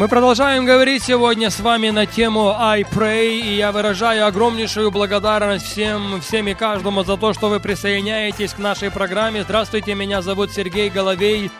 Мы продолжаем говорить сегодня с вами на тему I Pray, и я выражаю огромнейшую благодарность всем, всем и каждому за то, что вы присоединяетесь к нашей программе. Здравствуйте, меня зовут Сергей Головей.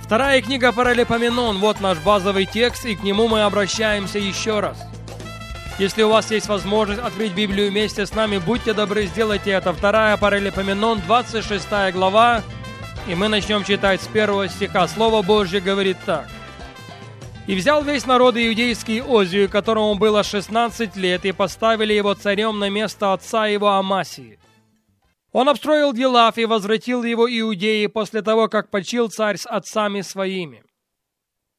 Вторая книга Паралипоменон, вот наш базовый текст, и к нему мы обращаемся еще раз. Если у вас есть возможность открыть Библию вместе с нами, будьте добры, сделайте это. Вторая Паралипоменон, 26 глава, и мы начнем читать с первого стиха. Слово Божье говорит так. И взял весь народ иудейский Озию, которому было 16 лет, и поставили его царем на место отца его Амасии. Он обстроил Гилав и возвратил его Иудеи после того, как почил царь с отцами своими.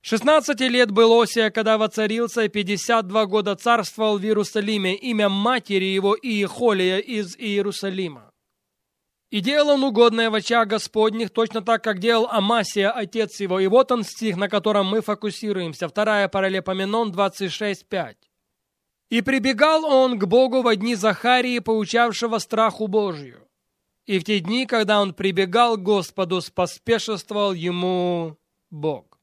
16 лет был Осия, когда воцарился, и 52 года царствовал в Иерусалиме, имя матери его Иехолия из Иерусалима. И делал он угодное в очах Господних, точно так, как делал Амасия, отец его. И вот он стих, на котором мы фокусируемся. Вторая Паралепоменон 26.5. «И прибегал он к Богу во дни Захарии, поучавшего страху Божию. И в те дни, когда он прибегал к Господу, споспешествовал ему Бог».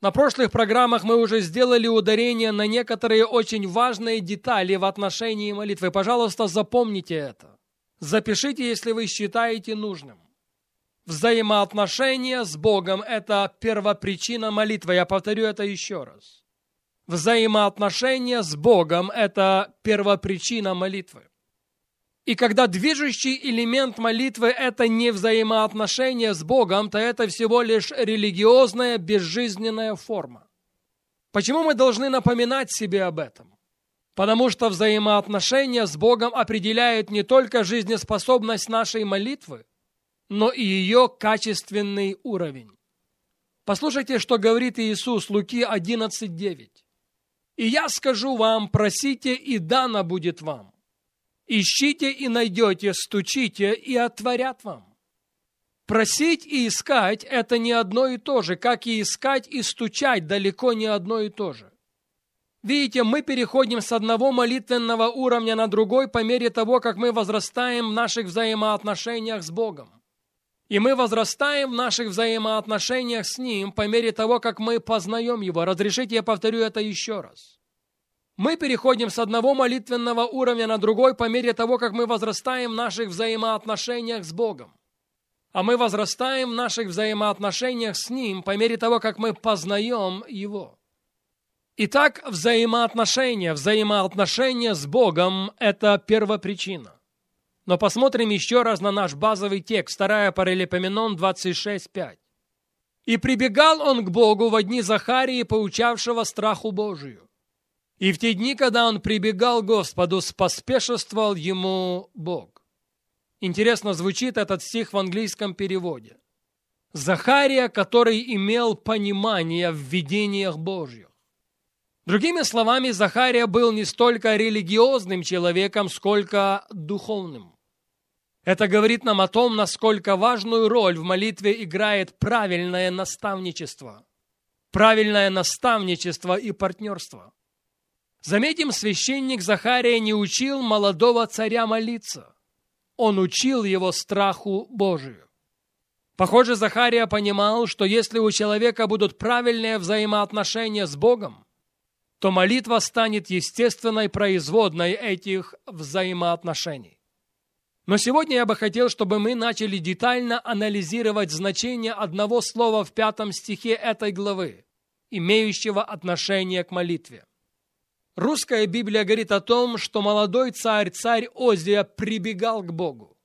На прошлых программах мы уже сделали ударение на некоторые очень важные детали в отношении молитвы. Пожалуйста, запомните это. Запишите, если вы считаете нужным. Взаимоотношения с Богом – это первопричина молитвы. Я повторю это еще раз. Взаимоотношения с Богом – это первопричина молитвы. И когда движущий элемент молитвы – это не взаимоотношения с Богом, то это всего лишь религиозная, безжизненная форма. Почему мы должны напоминать себе об этом? Потому что взаимоотношения с Богом определяют не только жизнеспособность нашей молитвы, но и ее качественный уровень. Послушайте, что говорит Иисус, Луки 11.9. «И я скажу вам, просите, и дано будет вам. Ищите и найдете, стучите, и отворят вам». Просить и искать – это не одно и то же, как и искать и стучать далеко не одно и то же. Видите, мы переходим с одного молитвенного уровня на другой по мере того, как мы возрастаем в наших взаимоотношениях с Богом. И мы возрастаем в наших взаимоотношениях с Ним по мере того, как мы познаем Его. Разрешите, я повторю это еще раз. Мы переходим с одного молитвенного уровня на другой по мере того, как мы возрастаем в наших взаимоотношениях с Богом. А мы возрастаем в наших взаимоотношениях с Ним по мере того, как мы познаем Его. Итак, взаимоотношения, взаимоотношения с Богом – это первопричина. Но посмотрим еще раз на наш базовый текст, 2 Паралипоменон 26.5. «И прибегал он к Богу во дни Захарии, поучавшего страху Божию. И в те дни, когда он прибегал к Господу, споспешествовал ему Бог». Интересно звучит этот стих в английском переводе. Захария, который имел понимание в видениях Божьих. Другими словами, Захария был не столько религиозным человеком, сколько духовным. Это говорит нам о том, насколько важную роль в молитве играет правильное наставничество. Правильное наставничество и партнерство. Заметим, священник Захария не учил молодого царя молиться. Он учил его страху Божию. Похоже, Захария понимал, что если у человека будут правильные взаимоотношения с Богом, то молитва станет естественной производной этих взаимоотношений. Но сегодня я бы хотел, чтобы мы начали детально анализировать значение одного слова в пятом стихе этой главы, имеющего отношение к молитве. Русская Библия говорит о том, что молодой царь, царь Озия, прибегал к Богу.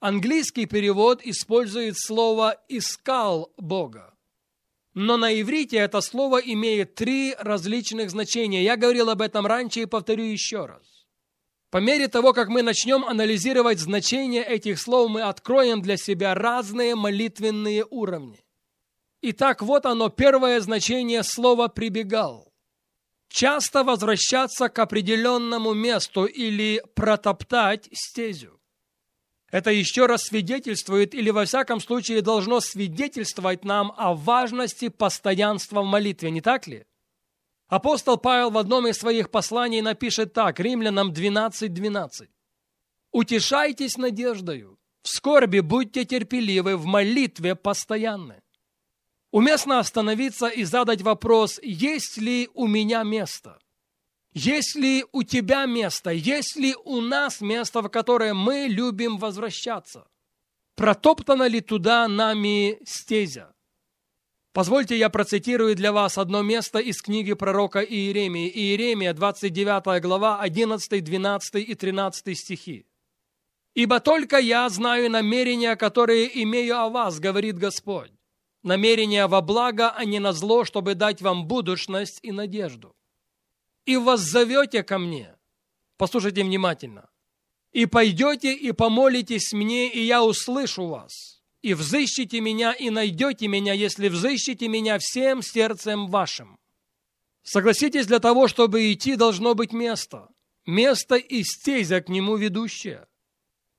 Английский перевод использует слово «искал Бога». Но на иврите это слово имеет три различных значения. Я говорил об этом раньше и повторю еще раз. По мере того, как мы начнем анализировать значение этих слов, мы откроем для себя разные молитвенные уровни. Итак, вот оно, первое значение слова «прибегал». Часто возвращаться к определенному месту или протоптать стезю. Это еще раз свидетельствует, или во всяком случае должно свидетельствовать нам о важности постоянства в молитве, не так ли? Апостол Павел в одном из своих посланий напишет так, Римлянам 12.12. 12. «Утешайтесь надеждою, в скорби будьте терпеливы, в молитве постоянны». Уместно остановиться и задать вопрос, есть ли у меня место – есть ли у тебя место? Есть ли у нас место, в которое мы любим возвращаться? Протоптана ли туда нами стезя? Позвольте я процитирую для вас одно место из книги пророка Иеремии. Иеремия, 29 глава, 11, 12 и 13 стихи. «Ибо только я знаю намерения, которые имею о вас, говорит Господь. Намерения во благо, а не на зло, чтобы дать вам будущность и надежду и воззовете ко мне. Послушайте внимательно. И пойдете и помолитесь мне, и я услышу вас. И взыщите меня, и найдете меня, если взыщите меня всем сердцем вашим. Согласитесь, для того, чтобы идти, должно быть место. Место и стезя к нему ведущее.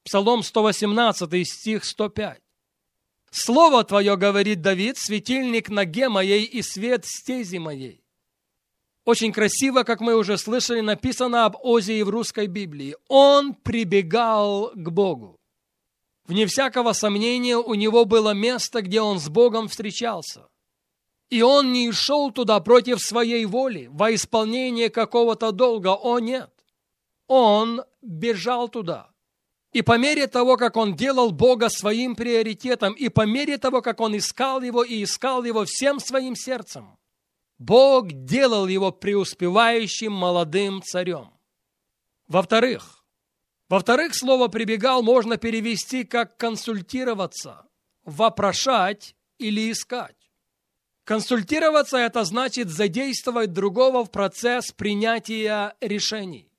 Псалом 118, стих 105. «Слово Твое, — говорит Давид, — светильник ноге моей и свет стези моей». Очень красиво, как мы уже слышали, написано об Озии в русской Библии. Он прибегал к Богу. Вне всякого сомнения, у него было место, где он с Богом встречался. И он не шел туда против своей воли, во исполнение какого-то долга. О, нет. Он бежал туда. И по мере того, как он делал Бога своим приоритетом, и по мере того, как он искал его и искал его всем своим сердцем, Бог делал его преуспевающим молодым царем. Во-вторых, во-вторых, слово «прибегал» можно перевести как «консультироваться», «вопрошать» или «искать». Консультироваться – это значит задействовать другого в процесс принятия решений.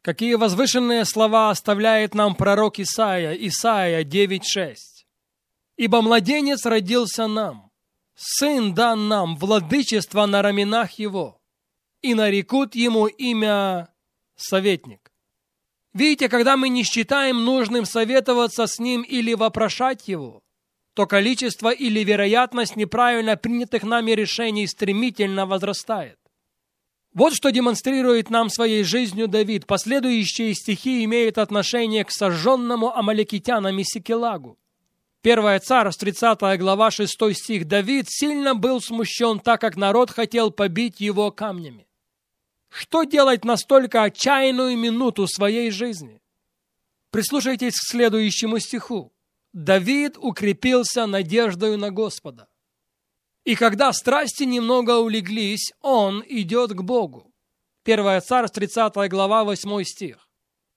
Какие возвышенные слова оставляет нам пророк Исаия, Исаия 9.6. «Ибо младенец родился нам, Сын дан нам владычество на раменах его, и нарекут ему имя Советник. Видите, когда мы не считаем нужным советоваться с ним или вопрошать его, то количество или вероятность неправильно принятых нами решений стремительно возрастает. Вот что демонстрирует нам своей жизнью Давид. Последующие стихи имеют отношение к сожженному амаликитянами Секелагу. 1 Царств, 30 глава, 6 стих, Давид сильно был смущен, так как народ хотел побить его камнями. Что делать настолько отчаянную минуту своей жизни? Прислушайтесь к следующему стиху. Давид укрепился надеждою на Господа. И когда страсти немного улеглись, он идет к Богу. 1 Царств, 30 глава, 8 стих.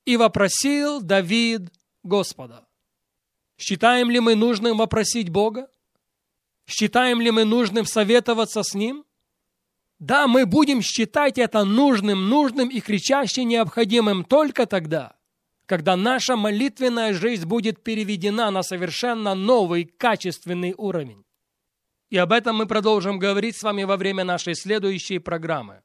«И вопросил Давид Господа». Считаем ли мы нужным вопросить Бога? Считаем ли мы нужным советоваться с Ним? Да, мы будем считать это нужным, нужным и кричаще необходимым только тогда, когда наша молитвенная жизнь будет переведена на совершенно новый, качественный уровень. И об этом мы продолжим говорить с вами во время нашей следующей программы.